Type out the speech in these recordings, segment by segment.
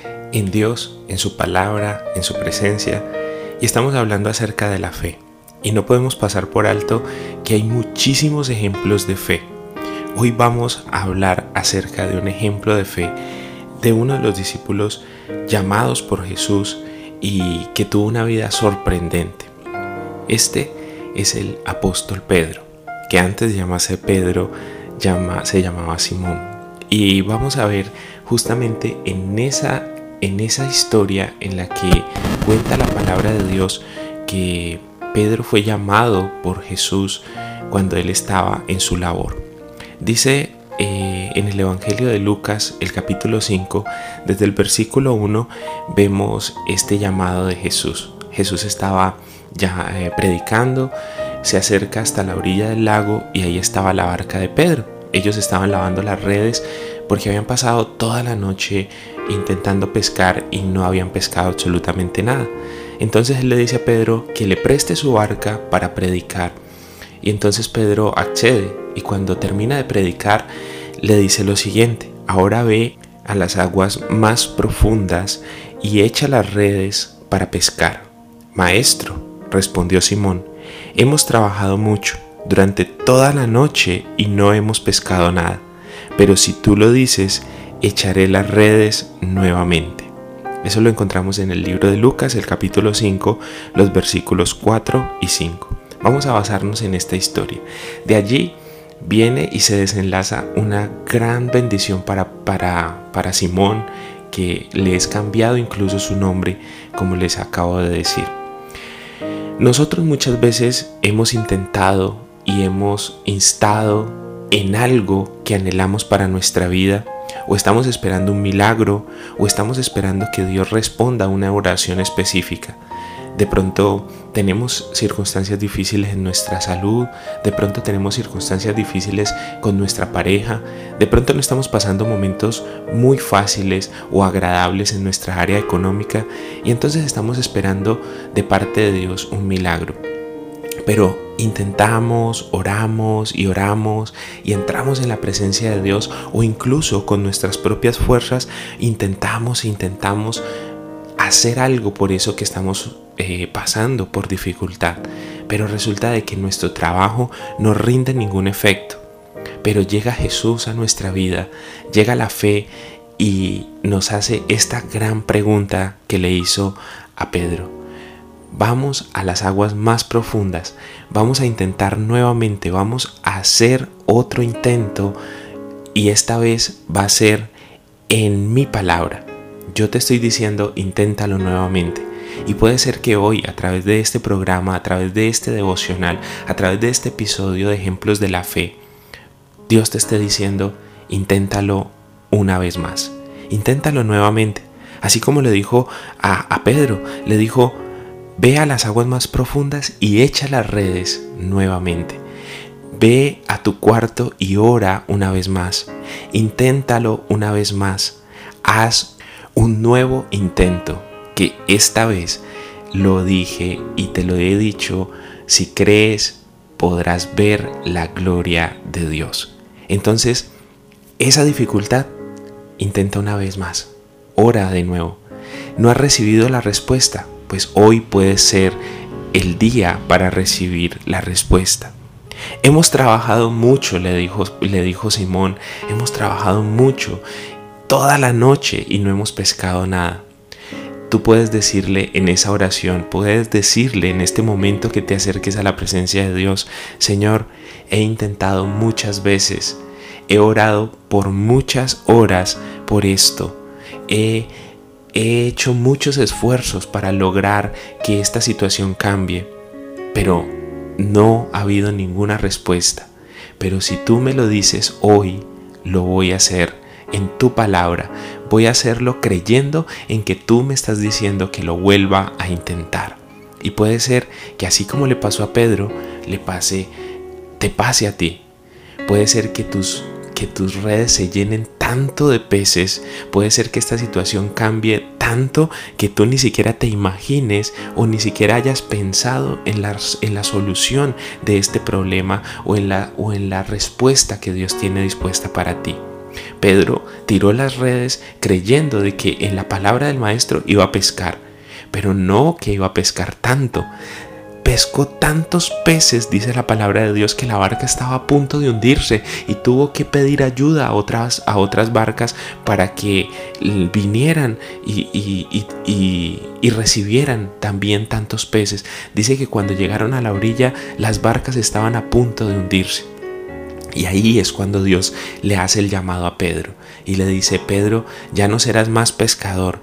en Dios, en su palabra, en su presencia, y estamos hablando acerca de la fe. Y no podemos pasar por alto que hay muchísimos ejemplos de fe. Hoy vamos a hablar acerca de un ejemplo de fe de uno de los discípulos llamados por Jesús y que tuvo una vida sorprendente. Este es el apóstol Pedro, que antes de llamarse Pedro se llamaba Simón. Y vamos a ver justamente en esa, en esa historia en la que cuenta la palabra de Dios que Pedro fue llamado por Jesús cuando él estaba en su labor. Dice eh, en el Evangelio de Lucas, el capítulo 5, desde el versículo 1, vemos este llamado de Jesús. Jesús estaba ya eh, predicando, se acerca hasta la orilla del lago y ahí estaba la barca de Pedro. Ellos estaban lavando las redes porque habían pasado toda la noche intentando pescar y no habían pescado absolutamente nada. Entonces él le dice a Pedro que le preste su barca para predicar. Y entonces Pedro accede y cuando termina de predicar le dice lo siguiente, ahora ve a las aguas más profundas y echa las redes para pescar. Maestro, respondió Simón, hemos trabajado mucho durante toda la noche y no hemos pescado nada. Pero si tú lo dices, echaré las redes nuevamente. Eso lo encontramos en el libro de Lucas, el capítulo 5, los versículos 4 y 5. Vamos a basarnos en esta historia. De allí viene y se desenlaza una gran bendición para, para, para Simón, que le es cambiado incluso su nombre, como les acabo de decir. Nosotros muchas veces hemos intentado y hemos instado en algo que anhelamos para nuestra vida, o estamos esperando un milagro, o estamos esperando que Dios responda a una oración específica. De pronto tenemos circunstancias difíciles en nuestra salud, de pronto tenemos circunstancias difíciles con nuestra pareja, de pronto no estamos pasando momentos muy fáciles o agradables en nuestra área económica y entonces estamos esperando de parte de Dios un milagro. Pero intentamos, oramos y oramos y entramos en la presencia de Dios o incluso con nuestras propias fuerzas intentamos, intentamos hacer algo por eso que estamos eh, pasando por dificultad. Pero resulta de que nuestro trabajo no rinde ningún efecto. Pero llega Jesús a nuestra vida, llega la fe y nos hace esta gran pregunta que le hizo a Pedro vamos a las aguas más profundas, vamos a intentar nuevamente, vamos a hacer otro intento y esta vez va a ser en mi palabra. Yo te estoy diciendo, inténtalo nuevamente. Y puede ser que hoy, a través de este programa, a través de este devocional, a través de este episodio de ejemplos de la fe, Dios te esté diciendo, inténtalo una vez más. Inténtalo nuevamente. Así como le dijo a, a Pedro, le dijo, Ve a las aguas más profundas y echa las redes nuevamente. Ve a tu cuarto y ora una vez más. Inténtalo una vez más. Haz un nuevo intento que esta vez lo dije y te lo he dicho. Si crees, podrás ver la gloria de Dios. Entonces, esa dificultad, intenta una vez más. Ora de nuevo. No has recibido la respuesta pues hoy puede ser el día para recibir la respuesta. Hemos trabajado mucho, le dijo, le dijo Simón, hemos trabajado mucho toda la noche y no hemos pescado nada. Tú puedes decirle en esa oración, puedes decirle en este momento que te acerques a la presencia de Dios, Señor, he intentado muchas veces, he orado por muchas horas por esto, he He hecho muchos esfuerzos para lograr que esta situación cambie, pero no ha habido ninguna respuesta. Pero si tú me lo dices hoy, lo voy a hacer en tu palabra. Voy a hacerlo creyendo en que tú me estás diciendo que lo vuelva a intentar. Y puede ser que así como le pasó a Pedro, le pase, te pase a ti. Puede ser que tus, que tus redes se llenen tanto de peces, puede ser que esta situación cambie tanto que tú ni siquiera te imagines o ni siquiera hayas pensado en la, en la solución de este problema o en, la, o en la respuesta que Dios tiene dispuesta para ti. Pedro tiró las redes creyendo de que en la palabra del maestro iba a pescar, pero no que iba a pescar tanto. Pescó tantos peces, dice la palabra de Dios, que la barca estaba a punto de hundirse y tuvo que pedir ayuda a otras, a otras barcas para que vinieran y, y recibieran también tantos peces. Dice que cuando llegaron a la orilla las barcas estaban a punto de hundirse. Y ahí es cuando Dios le hace el llamado a Pedro y le dice, Pedro, ya no serás más pescador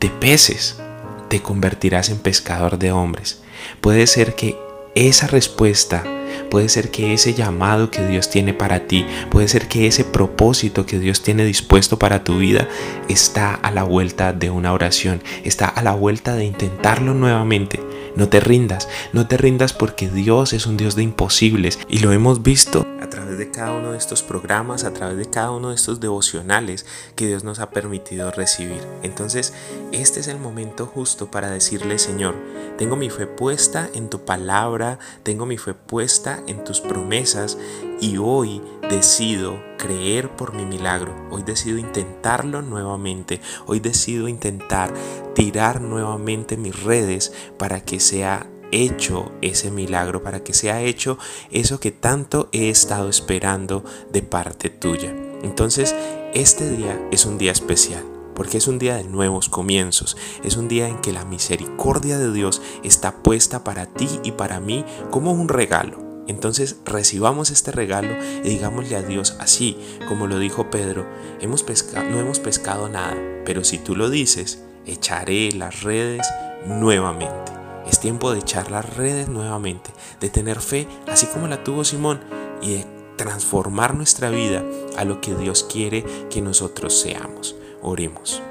de peces, te convertirás en pescador de hombres. Puede ser que esa respuesta, puede ser que ese llamado que Dios tiene para ti, puede ser que ese propósito que Dios tiene dispuesto para tu vida está a la vuelta de una oración, está a la vuelta de intentarlo nuevamente. No te rindas, no te rindas porque Dios es un Dios de imposibles y lo hemos visto a través de cada uno de estos programas, a través de cada uno de estos devocionales que Dios nos ha permitido recibir. Entonces, este es el momento justo para decirle, Señor, tengo mi fe puesta en tu palabra, tengo mi fe puesta en tus promesas y hoy decido creer por mi milagro. Hoy decido intentarlo nuevamente. Hoy decido intentar tirar nuevamente mis redes para que sea hecho ese milagro, para que sea hecho eso que tanto he estado esperando de parte tuya. Entonces, este día es un día especial porque es un día de nuevos comienzos, es un día en que la misericordia de Dios está puesta para ti y para mí como un regalo. Entonces recibamos este regalo y digámosle a Dios así, como lo dijo Pedro, hemos no hemos pescado nada, pero si tú lo dices, echaré las redes nuevamente. Es tiempo de echar las redes nuevamente, de tener fe, así como la tuvo Simón, y de transformar nuestra vida a lo que Dios quiere que nosotros seamos. Oremos.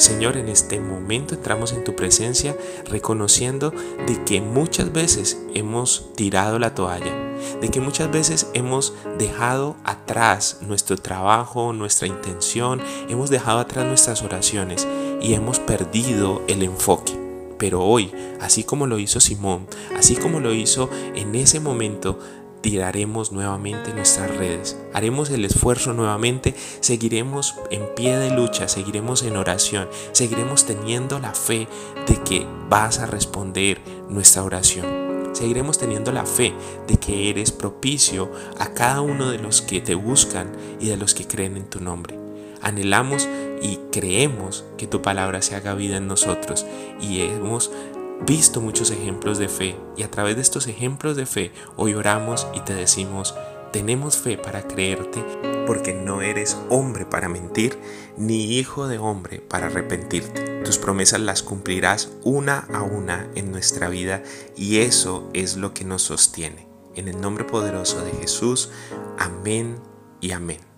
Señor, en este momento entramos en tu presencia reconociendo de que muchas veces hemos tirado la toalla, de que muchas veces hemos dejado atrás nuestro trabajo, nuestra intención, hemos dejado atrás nuestras oraciones y hemos perdido el enfoque. Pero hoy, así como lo hizo Simón, así como lo hizo en ese momento, tiraremos nuevamente nuestras redes, haremos el esfuerzo nuevamente, seguiremos en pie de lucha, seguiremos en oración, seguiremos teniendo la fe de que vas a responder nuestra oración. Seguiremos teniendo la fe de que eres propicio a cada uno de los que te buscan y de los que creen en tu nombre. Anhelamos y creemos que tu palabra se haga vida en nosotros y hemos visto muchos ejemplos de fe y a través de estos ejemplos de fe hoy oramos y te decimos, tenemos fe para creerte porque no eres hombre para mentir ni hijo de hombre para arrepentirte. Tus promesas las cumplirás una a una en nuestra vida y eso es lo que nos sostiene. En el nombre poderoso de Jesús, amén y amén.